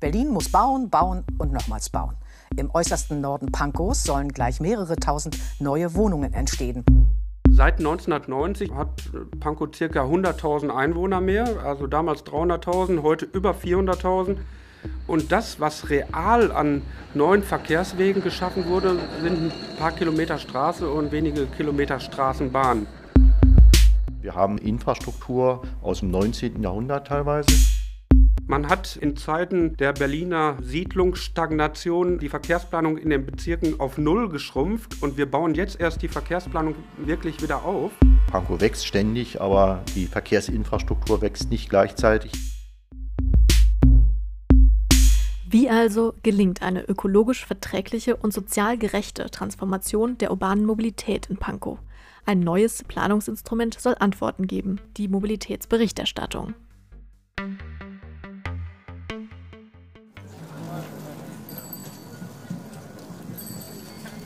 Berlin muss bauen, bauen und nochmals bauen. Im äußersten Norden Pankows sollen gleich mehrere tausend neue Wohnungen entstehen. Seit 1990 hat Pankow ca. 100.000 Einwohner mehr, also damals 300.000, heute über 400.000. Und das, was real an neuen Verkehrswegen geschaffen wurde, sind ein paar Kilometer Straße und wenige Kilometer Straßenbahn. Wir haben Infrastruktur aus dem 19. Jahrhundert teilweise. Man hat in Zeiten der Berliner Siedlungsstagnation die Verkehrsplanung in den Bezirken auf Null geschrumpft und wir bauen jetzt erst die Verkehrsplanung wirklich wieder auf. Pankow wächst ständig, aber die Verkehrsinfrastruktur wächst nicht gleichzeitig. Wie also gelingt eine ökologisch verträgliche und sozial gerechte Transformation der urbanen Mobilität in Pankow? Ein neues Planungsinstrument soll Antworten geben, die Mobilitätsberichterstattung.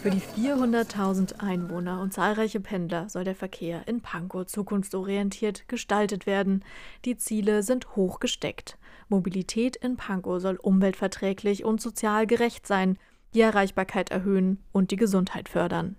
Für die 400.000 Einwohner und zahlreiche Pendler soll der Verkehr in Pankow zukunftsorientiert gestaltet werden. Die Ziele sind hoch gesteckt. Mobilität in Pankow soll umweltverträglich und sozial gerecht sein, die Erreichbarkeit erhöhen und die Gesundheit fördern.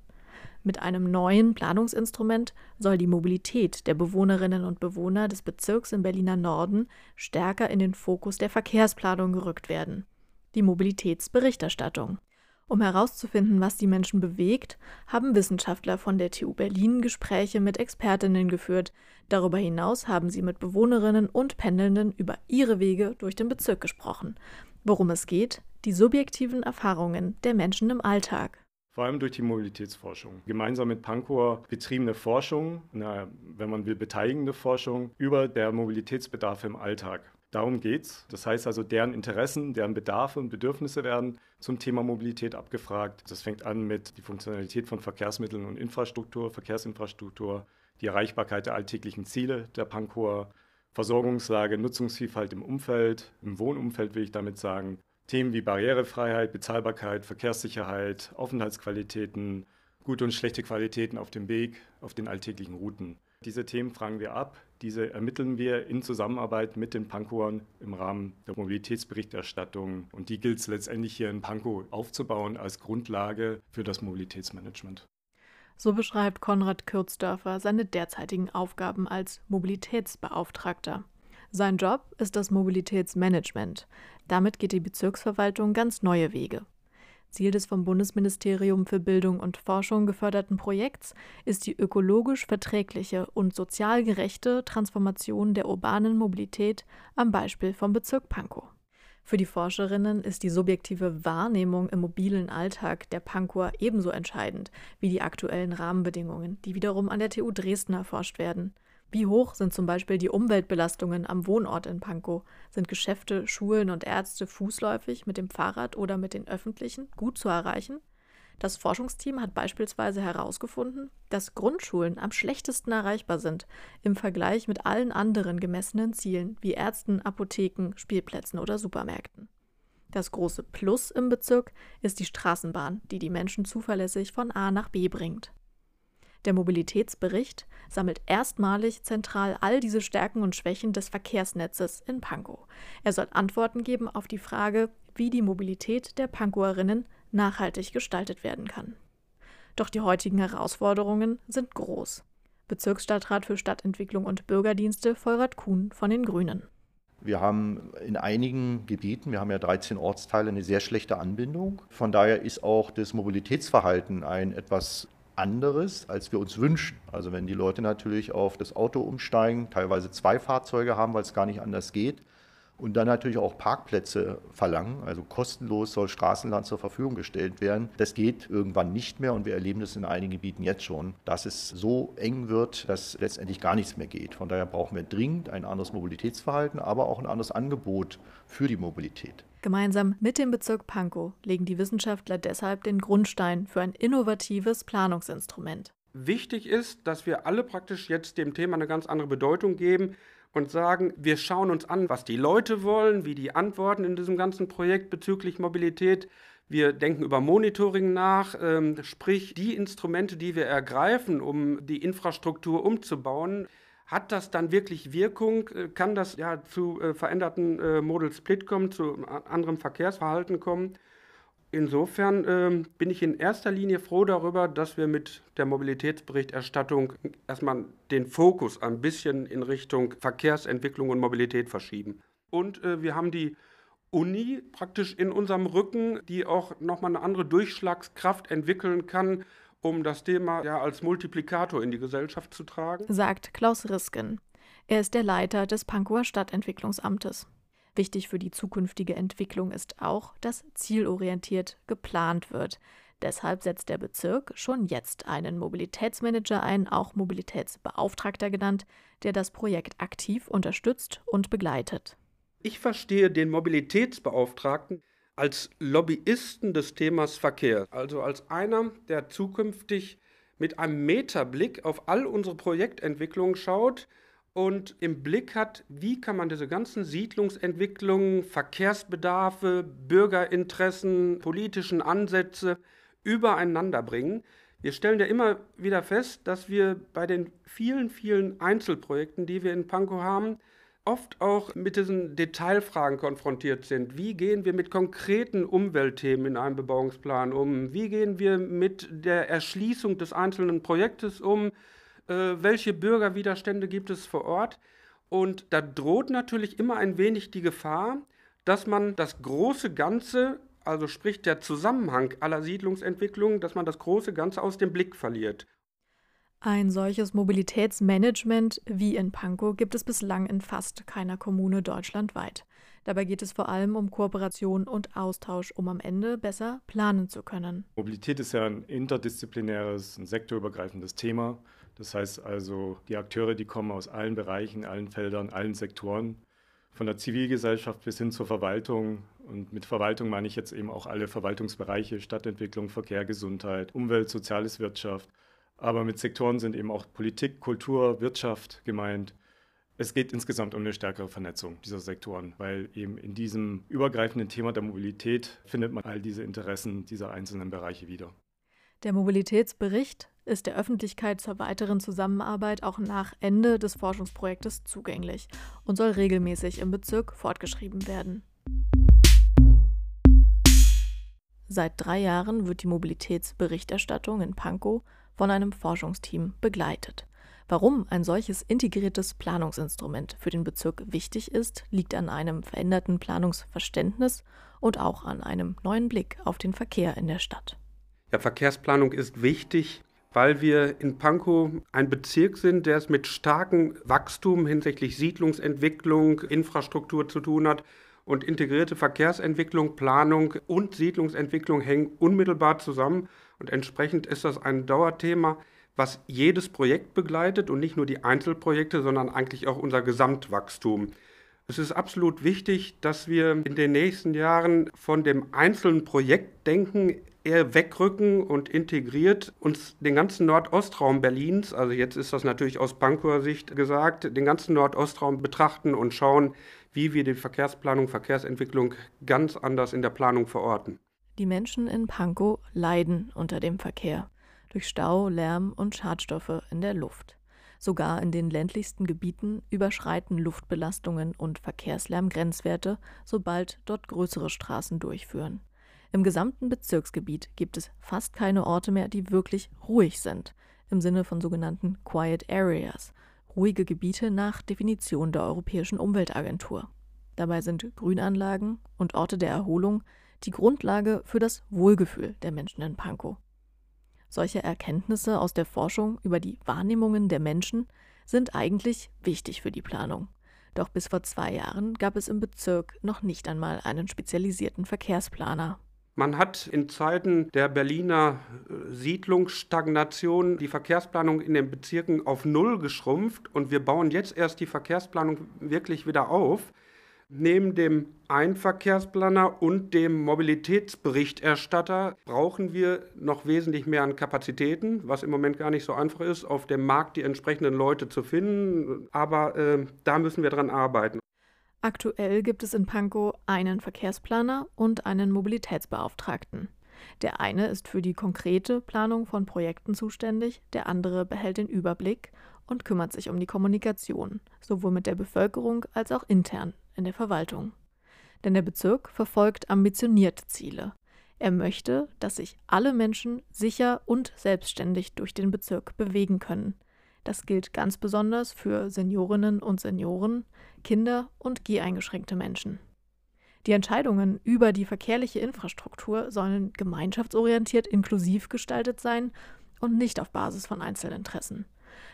Mit einem neuen Planungsinstrument soll die Mobilität der Bewohnerinnen und Bewohner des Bezirks im Berliner Norden stärker in den Fokus der Verkehrsplanung gerückt werden. Die Mobilitätsberichterstattung. Um herauszufinden, was die Menschen bewegt, haben Wissenschaftler von der TU Berlin Gespräche mit Expertinnen geführt. Darüber hinaus haben sie mit Bewohnerinnen und Pendelnden über ihre Wege durch den Bezirk gesprochen. Worum es geht? Die subjektiven Erfahrungen der Menschen im Alltag. Vor allem durch die Mobilitätsforschung. Gemeinsam mit Pankow betriebene Forschung, na, wenn man will, beteiligende Forschung über der Mobilitätsbedarf im Alltag. Darum geht's. Das heißt also, deren Interessen, deren Bedarfe und Bedürfnisse werden zum Thema Mobilität abgefragt. Das fängt an mit die Funktionalität von Verkehrsmitteln und Infrastruktur, Verkehrsinfrastruktur, die Erreichbarkeit der alltäglichen Ziele der Pankower, Versorgungslage, Nutzungsvielfalt im Umfeld, im Wohnumfeld will ich damit sagen, Themen wie Barrierefreiheit, Bezahlbarkeit, Verkehrssicherheit, Aufenthaltsqualitäten, gute und schlechte Qualitäten auf dem Weg, auf den alltäglichen Routen. Diese Themen fragen wir ab, diese ermitteln wir in Zusammenarbeit mit den Pankoern im Rahmen der Mobilitätsberichterstattung. Und die gilt es letztendlich hier in Pankow aufzubauen als Grundlage für das Mobilitätsmanagement. So beschreibt Konrad Kürzdörfer seine derzeitigen Aufgaben als Mobilitätsbeauftragter. Sein Job ist das Mobilitätsmanagement. Damit geht die Bezirksverwaltung ganz neue Wege. Ziel des vom Bundesministerium für Bildung und Forschung geförderten Projekts ist die ökologisch verträgliche und sozial gerechte Transformation der urbanen Mobilität am Beispiel vom Bezirk Pankow. Für die Forscherinnen ist die subjektive Wahrnehmung im mobilen Alltag der Pankower ebenso entscheidend wie die aktuellen Rahmenbedingungen, die wiederum an der TU Dresden erforscht werden. Wie hoch sind zum Beispiel die Umweltbelastungen am Wohnort in Pankow? Sind Geschäfte, Schulen und Ärzte fußläufig mit dem Fahrrad oder mit den öffentlichen gut zu erreichen? Das Forschungsteam hat beispielsweise herausgefunden, dass Grundschulen am schlechtesten erreichbar sind im Vergleich mit allen anderen gemessenen Zielen wie Ärzten, Apotheken, Spielplätzen oder Supermärkten. Das große Plus im Bezirk ist die Straßenbahn, die die Menschen zuverlässig von A nach B bringt. Der Mobilitätsbericht sammelt erstmalig zentral all diese Stärken und Schwächen des Verkehrsnetzes in Pankow. Er soll Antworten geben auf die Frage, wie die Mobilität der Pankoerinnen nachhaltig gestaltet werden kann. Doch die heutigen Herausforderungen sind groß. Bezirksstadtrat für Stadtentwicklung und Bürgerdienste Vollrad Kuhn von den Grünen. Wir haben in einigen Gebieten, wir haben ja 13 Ortsteile, eine sehr schlechte Anbindung. Von daher ist auch das Mobilitätsverhalten ein etwas anderes, als wir uns wünschen. Also wenn die Leute natürlich auf das Auto umsteigen, teilweise zwei Fahrzeuge haben, weil es gar nicht anders geht, und dann natürlich auch Parkplätze verlangen, also kostenlos soll Straßenland zur Verfügung gestellt werden. Das geht irgendwann nicht mehr und wir erleben das in einigen Gebieten jetzt schon, dass es so eng wird, dass letztendlich gar nichts mehr geht. Von daher brauchen wir dringend ein anderes Mobilitätsverhalten, aber auch ein anderes Angebot für die Mobilität. Gemeinsam mit dem Bezirk Pankow legen die Wissenschaftler deshalb den Grundstein für ein innovatives Planungsinstrument. Wichtig ist, dass wir alle praktisch jetzt dem Thema eine ganz andere Bedeutung geben und sagen, wir schauen uns an, was die Leute wollen, wie die antworten in diesem ganzen Projekt bezüglich Mobilität. Wir denken über Monitoring nach, ähm, sprich die Instrumente, die wir ergreifen, um die Infrastruktur umzubauen, Hat das dann wirklich Wirkung? Äh, kann das ja zu äh, veränderten äh, Modal Split kommen, zu anderem Verkehrsverhalten kommen? Insofern äh, bin ich in erster Linie froh darüber, dass wir mit der Mobilitätsberichterstattung erstmal den Fokus ein bisschen in Richtung Verkehrsentwicklung und Mobilität verschieben. Und äh, wir haben die Uni praktisch in unserem Rücken, die auch nochmal eine andere Durchschlagskraft entwickeln kann, um das Thema ja als Multiplikator in die Gesellschaft zu tragen. Sagt Klaus Risken. Er ist der Leiter des Pankower Stadtentwicklungsamtes. Wichtig für die zukünftige Entwicklung ist auch, dass zielorientiert geplant wird. Deshalb setzt der Bezirk schon jetzt einen Mobilitätsmanager ein, auch Mobilitätsbeauftragter genannt, der das Projekt aktiv unterstützt und begleitet. Ich verstehe den Mobilitätsbeauftragten als Lobbyisten des Themas Verkehr, also als einer, der zukünftig mit einem Metablick auf all unsere Projektentwicklungen schaut und im Blick hat, wie kann man diese ganzen Siedlungsentwicklungen, Verkehrsbedarfe, Bürgerinteressen, politischen Ansätze übereinander bringen. Wir stellen ja immer wieder fest, dass wir bei den vielen, vielen Einzelprojekten, die wir in Pankow haben, oft auch mit diesen Detailfragen konfrontiert sind. Wie gehen wir mit konkreten Umweltthemen in einem Bebauungsplan um? Wie gehen wir mit der Erschließung des einzelnen Projektes um? äh, welche Bürgerwiderstände gibt es vor Ort. Und da droht natürlich immer ein wenig die Gefahr, dass man das große Ganze, also sprich der Zusammenhang aller Siedlungsentwicklungen, dass man das große Ganze aus dem Blick verliert. Ein solches Mobilitätsmanagement wie in Pankow gibt es bislang in fast keiner Kommune deutschlandweit. Dabei geht es vor allem um Kooperation und Austausch, um am Ende besser planen zu können. Mobilität ist ja ein interdisziplinäres, ein sektorübergreifendes Thema. Das heißt also, die Akteure, die kommen aus allen Bereichen, allen Feldern, allen Sektoren, von der Zivilgesellschaft bis hin zur Verwaltung. Und mit Verwaltung meine ich jetzt eben auch alle Verwaltungsbereiche, Stadtentwicklung, Verkehr, Gesundheit, Umwelt, Soziales, Wirtschaft. Aber mit Sektoren sind eben auch Politik, Kultur, Wirtschaft gemeint. Es geht insgesamt um eine stärkere Vernetzung dieser Sektoren, weil eben in diesem übergreifenden Thema der Mobilität findet man all diese Interessen dieser einzelnen Bereiche wieder. Der Mobilitätsbericht ist der Öffentlichkeit zur weiteren Zusammenarbeit auch nach Ende des Forschungsprojektes zugänglich und soll regelmäßig im Bezirk fortgeschrieben werden. Seit drei Jahren wird die Mobilitätsberichterstattung in Pankow von einem Forschungsteam begleitet. Warum ein solches integriertes Planungsinstrument für den Bezirk wichtig ist, liegt an einem veränderten Planungsverständnis und auch an einem neuen Blick auf den Verkehr in der Stadt. Ja, Verkehrsplanung ist wichtig, weil wir in Pankow ein Bezirk sind, der es mit starkem Wachstum hinsichtlich Siedlungsentwicklung, Infrastruktur zu tun hat. Und integrierte Verkehrsentwicklung, Planung und Siedlungsentwicklung hängen unmittelbar zusammen. Und entsprechend ist das ein Dauerthema, was jedes Projekt begleitet und nicht nur die Einzelprojekte, sondern eigentlich auch unser Gesamtwachstum. Es ist absolut wichtig, dass wir in den nächsten Jahren von dem einzelnen Projektdenken eher wegrücken und integriert uns den ganzen Nordostraum Berlins, also jetzt ist das natürlich aus Pankower Sicht gesagt, den ganzen Nordostraum betrachten und schauen, wie wir die Verkehrsplanung, Verkehrsentwicklung ganz anders in der Planung verorten. Die Menschen in Pankow leiden unter dem Verkehr durch Stau, Lärm und Schadstoffe in der Luft. Sogar in den ländlichsten Gebieten überschreiten Luftbelastungen und Verkehrslärm Grenzwerte, sobald dort größere Straßen durchführen. Im gesamten Bezirksgebiet gibt es fast keine Orte mehr, die wirklich ruhig sind, im Sinne von sogenannten Quiet Areas, ruhige Gebiete nach Definition der Europäischen Umweltagentur. Dabei sind Grünanlagen und Orte der Erholung die Grundlage für das Wohlgefühl der Menschen in Pankow. Solche Erkenntnisse aus der Forschung über die Wahrnehmungen der Menschen sind eigentlich wichtig für die Planung. Doch bis vor zwei Jahren gab es im Bezirk noch nicht einmal einen spezialisierten Verkehrsplaner. Man hat in Zeiten der Berliner äh, Siedlungsstagnation die Verkehrsplanung in den Bezirken auf Null geschrumpft und wir bauen jetzt erst die Verkehrsplanung wirklich wieder auf. Neben dem Einverkehrsplaner und dem Mobilitätsberichterstatter brauchen wir noch wesentlich mehr an Kapazitäten, was im Moment gar nicht so einfach ist, auf dem Markt die entsprechenden Leute zu finden. Aber äh, da müssen wir dran arbeiten. Aktuell gibt es in Pankow einen Verkehrsplaner und einen Mobilitätsbeauftragten. Der eine ist für die konkrete Planung von Projekten zuständig, der andere behält den Überblick und kümmert sich um die Kommunikation, sowohl mit der Bevölkerung als auch intern in der Verwaltung. Denn der Bezirk verfolgt ambitionierte Ziele. Er möchte, dass sich alle Menschen sicher und selbstständig durch den Bezirk bewegen können. Das gilt ganz besonders für Seniorinnen und Senioren, Kinder und geheingeschränkte Menschen. Die Entscheidungen über die verkehrliche Infrastruktur sollen gemeinschaftsorientiert inklusiv gestaltet sein und nicht auf Basis von Einzelinteressen.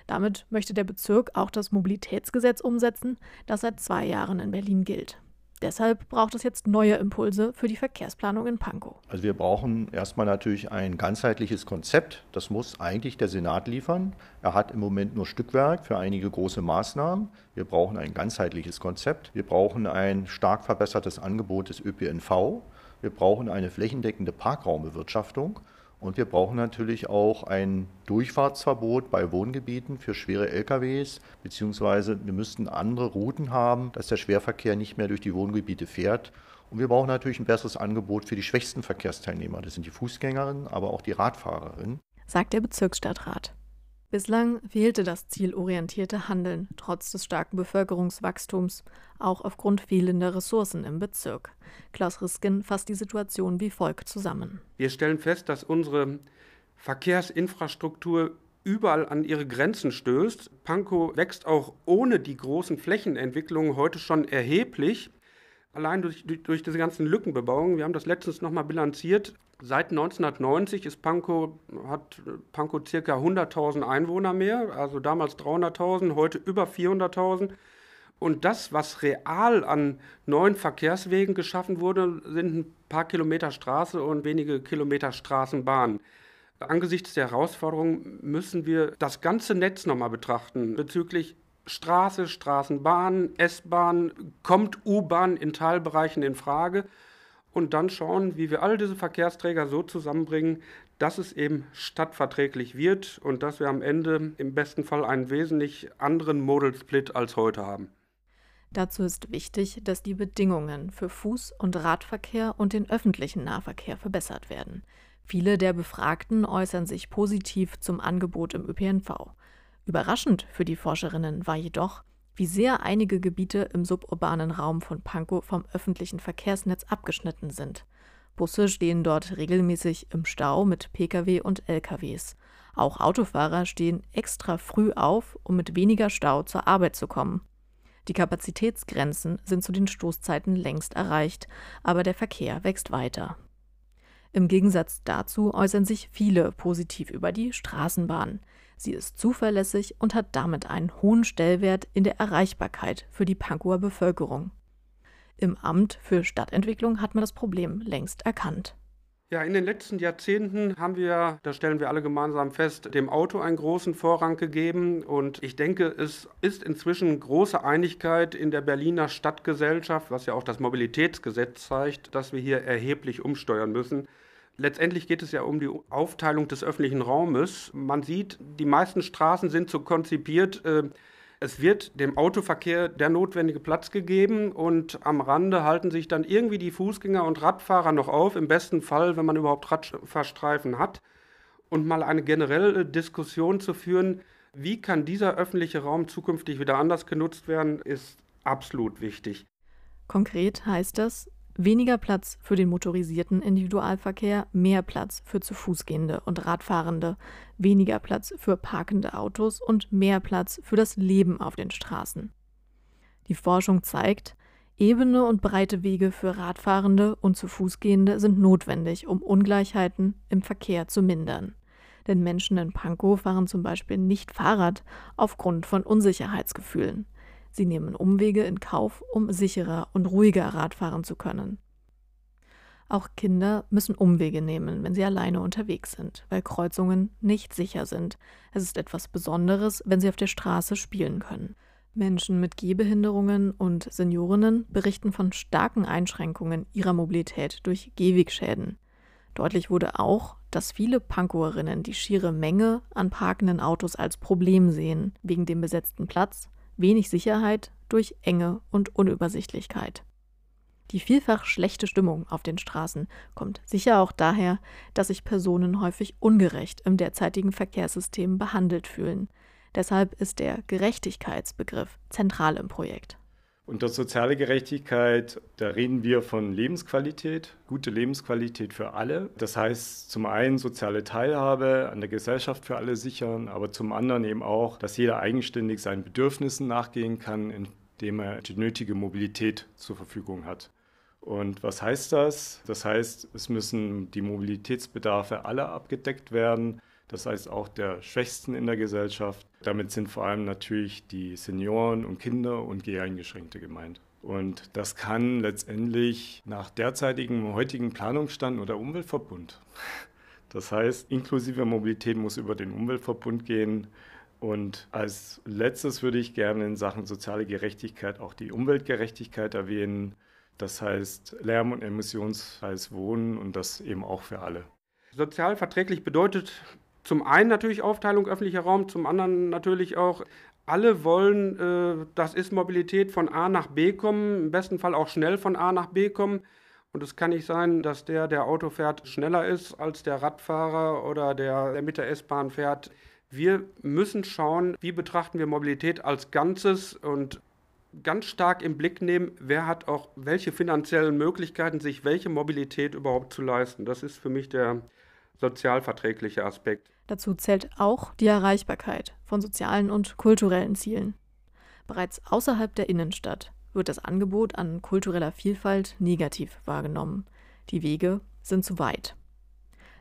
Damit möchte der Bezirk auch das Mobilitätsgesetz umsetzen, das seit zwei Jahren in Berlin gilt. Deshalb braucht es jetzt neue Impulse für die Verkehrsplanung in Pankow. Also wir brauchen erstmal natürlich ein ganzheitliches Konzept. Das muss eigentlich der Senat liefern. Er hat im Moment nur Stückwerk für einige große Maßnahmen. Wir brauchen ein ganzheitliches Konzept. Wir brauchen ein stark verbessertes Angebot des ÖPNV. Wir brauchen eine flächendeckende Parkraumbewirtschaftung. Und wir brauchen natürlich auch ein Durchfahrtsverbot bei Wohngebieten für schwere LKWs, beziehungsweise wir müssten andere Routen haben, dass der Schwerverkehr nicht mehr durch die Wohngebiete fährt. Und wir brauchen natürlich ein besseres Angebot für die schwächsten Verkehrsteilnehmer. Das sind die Fußgängerinnen, aber auch die Radfahrerinnen. Sagt der Bezirksstadtrat. Bislang fehlte das zielorientierte Handeln, trotz des starken Bevölkerungswachstums, auch aufgrund fehlender Ressourcen im Bezirk. Klaus Risken fasst die Situation wie folgt zusammen. Wir stellen fest, dass unsere Verkehrsinfrastruktur überall an ihre Grenzen stößt. Pankow wächst auch ohne die großen Flächenentwicklungen heute schon erheblich. Allein durch, durch, diese ganzen Lückenbebauungen, wir haben das letztens nochmal bilanziert, Seit 1990 ist Pankow, hat Pankow circa 100.000 Einwohner mehr, also damals 300.000, heute über 400.000. Und das, was real an neuen Verkehrswegen geschaffen wurde, sind ein paar Kilometer Straße und wenige Kilometer Straßenbahn. Angesichts der Herausforderung müssen wir das ganze Netz nochmal betrachten bezüglich Straße, Straßenbahn, S-Bahn, kommt U-Bahn in Teilbereichen in Frage und dann schauen, wie wir all diese Verkehrsträger so zusammenbringen, dass es eben stadtverträglich wird und dass wir am Ende im besten Fall einen wesentlich anderen Modal Split als heute haben. Dazu ist wichtig, dass die Bedingungen für Fuß- und Radverkehr und den öffentlichen Nahverkehr verbessert werden. Viele der Befragten äußern sich positiv zum Angebot im ÖPNV. Überraschend für die Forscherinnen war jedoch, wie sehr einige Gebiete im suburbanen Raum von Pankow vom öffentlichen Verkehrsnetz abgeschnitten sind. Busse stehen dort regelmäßig im Stau mit Pkw und Lkws. Auch Autofahrer stehen extra früh auf, um mit weniger Stau zur Arbeit zu kommen. Die Kapazitätsgrenzen sind zu den Stoßzeiten längst erreicht, aber der Verkehr wächst weiter. Im Gegensatz dazu äußern sich viele positiv über die Straßenbahn. Sie ist zuverlässig und hat damit einen hohen Stellwert in der Erreichbarkeit für die Pankower Bevölkerung. Im Amt für Stadtentwicklung hat man das Problem längst erkannt. Ja, in den letzten Jahrzehnten haben wir, das stellen wir alle gemeinsam fest, dem Auto einen großen Vorrang gegeben. Und ich denke, es ist inzwischen große Einigkeit in der Berliner Stadtgesellschaft, was ja auch das Mobilitätsgesetz zeigt, dass wir hier erheblich umsteuern müssen. Letztendlich geht es ja um die Aufteilung des öffentlichen Raumes. Man sieht, die meisten Straßen sind so konzipiert, äh, es wird dem Autoverkehr der notwendige Platz gegeben und am Rande halten sich dann irgendwie die Fußgänger und Radfahrer noch auf, im besten Fall, wenn man überhaupt Radfahrstreifen hat. Und mal eine generelle Diskussion zu führen, wie kann dieser öffentliche Raum zukünftig wieder anders genutzt werden, ist absolut wichtig. Konkret heißt das, Weniger Platz für den motorisierten Individualverkehr, mehr Platz für zu Fuß gehende und Radfahrende, weniger Platz für parkende Autos und mehr Platz für das Leben auf den Straßen. Die Forschung zeigt, ebene und breite Wege für Radfahrende und zu Fußgehende sind notwendig, um Ungleichheiten im Verkehr zu mindern. Denn Menschen in Pankow fahren zum Beispiel nicht Fahrrad aufgrund von Unsicherheitsgefühlen. Sie nehmen Umwege in Kauf, um sicherer und ruhiger Rad fahren zu können. Auch Kinder müssen Umwege nehmen, wenn sie alleine unterwegs sind, weil Kreuzungen nicht sicher sind. Es ist etwas Besonderes, wenn sie auf der Straße spielen können. Menschen mit Gehbehinderungen und Seniorinnen berichten von starken Einschränkungen ihrer Mobilität durch Gehwegschäden. Deutlich wurde auch, dass viele Pankoerinnen die schiere Menge an parkenden Autos als Problem sehen, wegen dem besetzten Platz, wenig Sicherheit durch Enge und Unübersichtlichkeit. Die vielfach schlechte Stimmung auf den Straßen kommt sicher auch daher, dass sich Personen häufig ungerecht im derzeitigen Verkehrssystem behandelt fühlen. Deshalb ist der Gerechtigkeitsbegriff zentral im Projekt. Unter soziale Gerechtigkeit, da reden wir von Lebensqualität, gute Lebensqualität für alle. Das heißt zum einen soziale Teilhabe an der Gesellschaft für alle sichern, aber zum anderen eben auch, dass jeder eigenständig seinen Bedürfnissen nachgehen kann, indem er die nötige Mobilität zur Verfügung hat. Und was heißt das? Das heißt, es müssen die Mobilitätsbedarfe aller abgedeckt werden das heißt auch der Schwächsten in der Gesellschaft. Damit sind vor allem natürlich die Senioren und Kinder und Geheingeschränkte gemeint. Und das kann letztendlich nach derzeitigem heutigen Planungsstand oder Umweltverbund. Das heißt, inklusive Mobilität muss über den Umweltverbund gehen. Und als letztes würde ich gerne in Sachen soziale Gerechtigkeit auch die Umweltgerechtigkeit erwähnen. Das heißt Lärm- und emissionsfreies Wohnen und das eben auch für alle. Sozial verträglich bedeutet zum einen natürlich Aufteilung öffentlicher Raum, zum anderen natürlich auch, alle wollen, äh, das ist Mobilität von A nach B kommen, im besten Fall auch schnell von A nach B kommen. Und es kann nicht sein, dass der, der Auto fährt, schneller ist als der Radfahrer oder der, der mit der S-Bahn fährt. Wir müssen schauen, wie betrachten wir Mobilität als Ganzes und ganz stark im Blick nehmen, wer hat auch welche finanziellen Möglichkeiten, sich welche Mobilität überhaupt zu leisten. Das ist für mich der, sozialverträgliche Aspekt. Dazu zählt auch die Erreichbarkeit von sozialen und kulturellen Zielen. Bereits außerhalb der Innenstadt wird das Angebot an kultureller Vielfalt negativ wahrgenommen. Die Wege sind zu weit.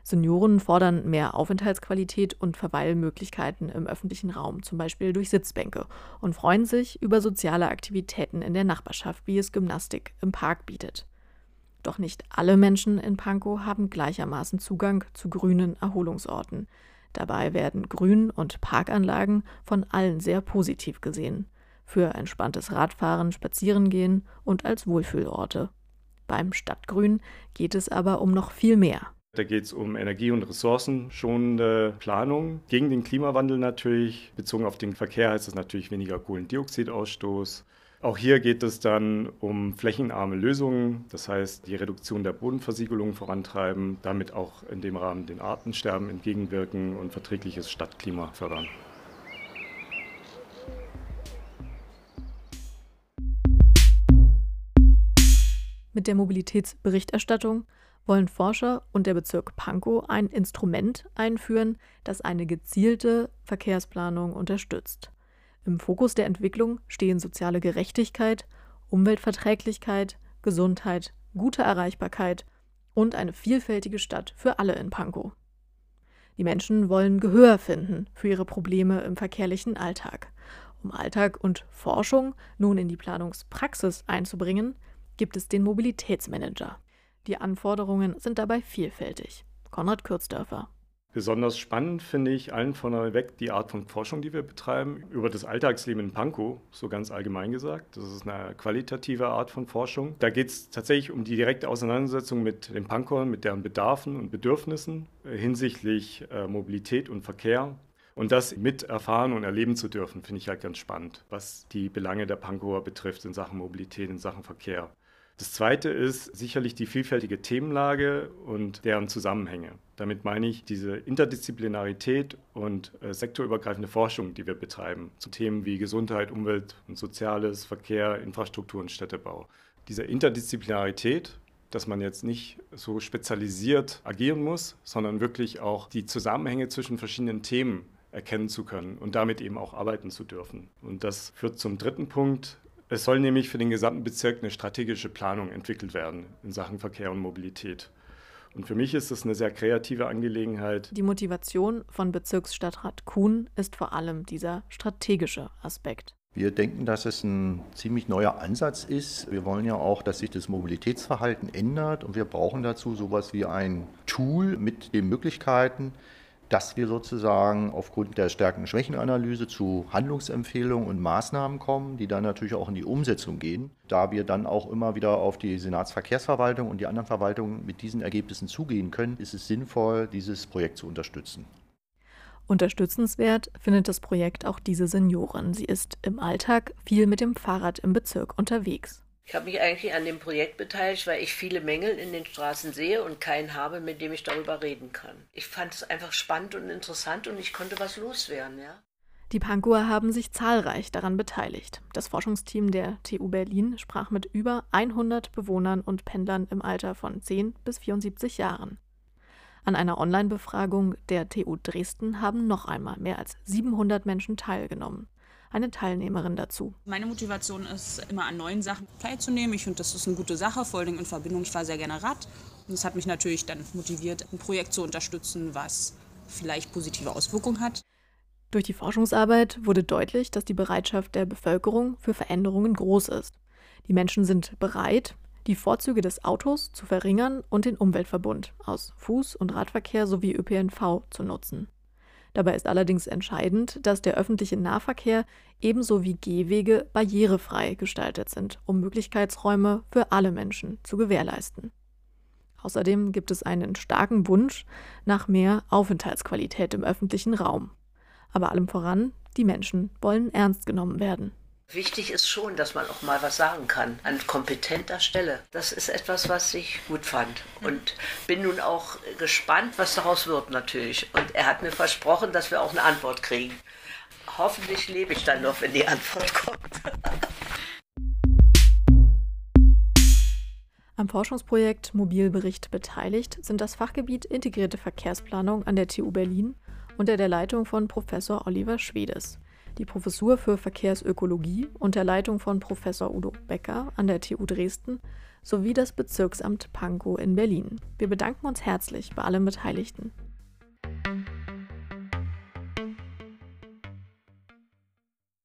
Senioren fordern mehr Aufenthaltsqualität und Verweilmöglichkeiten im öffentlichen Raum, zum Beispiel durch Sitzbänke, und freuen sich über soziale Aktivitäten in der Nachbarschaft, wie es Gymnastik im Park bietet. Doch nicht alle Menschen in Pankow haben gleichermaßen Zugang zu grünen Erholungsorten. Dabei werden Grün- und Parkanlagen von allen sehr positiv gesehen. Für entspanntes Radfahren, Spazierengehen und als Wohlfühlorte. Beim Stadtgrün geht es aber um noch viel mehr. Da geht es um Energie- und ressourcenschonende Planung. Gegen den Klimawandel natürlich. Bezogen auf den Verkehr heißt es natürlich weniger Kohlendioxidausstoß, auch hier geht es dann um flächenarme Lösungen, das heißt die Reduktion der Bodenversiegelung vorantreiben, damit auch in dem Rahmen den Artensterben entgegenwirken und verträgliches Stadtklima fördern. Mit der Mobilitätsberichterstattung wollen Forscher und der Bezirk Pankow ein Instrument einführen, das eine gezielte Verkehrsplanung unterstützt. Im Fokus der Entwicklung stehen soziale Gerechtigkeit, Umweltverträglichkeit, Gesundheit, gute Erreichbarkeit und eine vielfältige Stadt für alle in Pankow. Die Menschen wollen Gehör finden für ihre Probleme im verkehrlichen Alltag. Um Alltag und Forschung nun in die Planungspraxis einzubringen, gibt es den Mobilitätsmanager. Die Anforderungen sind dabei vielfältig. Konrad Kürzdörfer. Besonders spannend finde ich allen vorneweg die Art von Forschung, die wir betreiben, über das Alltagsleben in Pankow, so ganz allgemein gesagt. Das ist eine qualitative Art von Forschung. Da geht es tatsächlich um die direkte Auseinandersetzung mit den Pankowern, mit deren Bedarfen und Bedürfnissen äh, hinsichtlich äh, Mobilität und Verkehr. Und das mit erfahren und erleben zu dürfen, finde ich halt ganz spannend, was die Belange der Pankower betrifft in Sachen Mobilität, in Sachen Verkehr. Das zweite ist sicherlich die vielfältige Themenlage und deren Zusammenhänge. Damit meine ich diese Interdisziplinarität und äh, sektorübergreifende Forschung, die wir betreiben, zu Themen wie Gesundheit, Umwelt und Soziales, Verkehr, Infrastruktur und Städtebau. Diese Interdisziplinarität, dass man jetzt nicht so spezialisiert agieren muss, sondern wirklich auch die Zusammenhänge zwischen verschiedenen Themen erkennen zu können und damit eben auch arbeiten zu dürfen. Und das führt zum dritten Punkt, es soll nämlich für den gesamten Bezirk eine strategische Planung entwickelt werden in Sachen Verkehr und Mobilität. Und für mich ist es eine sehr kreative Angelegenheit. Die Motivation von Bezirksstadtrat Kuhn ist vor allem dieser strategische Aspekt. Wir denken, dass es ein ziemlich neuer Ansatz ist. Wir wollen ja auch, dass sich das Mobilitätsverhalten ändert und wir brauchen dazu sowas wie ein Tool mit den Möglichkeiten, dass wir sozusagen aufgrund der Stärken- Schwächenanalyse zu Handlungsempfehlungen und Maßnahmen kommen, die dann natürlich auch in die Umsetzung gehen. Da wir dann auch immer wieder auf die Senatsverkehrsverwaltung und die anderen Verwaltungen mit diesen Ergebnissen zugehen können, ist es sinnvoll, dieses Projekt zu unterstützen. Unterstützenswert findet das Projekt auch diese Seniorin. Sie ist im Alltag viel mit dem Fahrrad im Bezirk unterwegs. Ich habe mich eigentlich an dem Projekt beteiligt, weil ich viele Mängel in den Straßen sehe und keinen habe, mit dem ich darüber reden kann. Ich fand es einfach spannend und interessant und ich konnte was loswerden, ja. Die Pankower haben sich zahlreich daran beteiligt. Das Forschungsteam der TU Berlin sprach mit über 100 Bewohnern und Pendlern im Alter von 10 bis 74 Jahren. An einer Online-Befragung der TU Dresden haben noch einmal mehr als 700 Menschen teilgenommen. Eine Teilnehmerin dazu. Meine Motivation ist, immer an neuen Sachen teilzunehmen. Ich finde, das ist eine gute Sache, vor allem in Verbindung. Ich war sehr gerne Rad. Und es hat mich natürlich dann motiviert, ein Projekt zu unterstützen, was vielleicht positive Auswirkungen hat. Durch die Forschungsarbeit wurde deutlich, dass die Bereitschaft der Bevölkerung für Veränderungen groß ist. Die Menschen sind bereit, die Vorzüge des Autos zu verringern und den Umweltverbund aus Fuß- und Radverkehr sowie ÖPNV zu nutzen. Dabei ist allerdings entscheidend, dass der öffentliche Nahverkehr ebenso wie Gehwege barrierefrei gestaltet sind, um Möglichkeitsräume für alle Menschen zu gewährleisten. Außerdem gibt es einen starken Wunsch nach mehr Aufenthaltsqualität im öffentlichen Raum. Aber allem voran, die Menschen wollen ernst genommen werden. Wichtig ist schon, dass man auch mal was sagen kann an kompetenter Stelle. Das ist etwas, was ich gut fand. Und bin nun auch gespannt, was daraus wird natürlich. Und er hat mir versprochen, dass wir auch eine Antwort kriegen. Hoffentlich lebe ich dann noch, wenn die Antwort kommt. Am Forschungsprojekt Mobilbericht beteiligt sind das Fachgebiet Integrierte Verkehrsplanung an der TU Berlin unter der Leitung von Professor Oliver Schwedes, die Professur für Verkehrsökologie unter Leitung von Professor Udo Becker an der TU Dresden sowie das Bezirksamt Pankow in Berlin. Wir bedanken uns herzlich bei allen Beteiligten.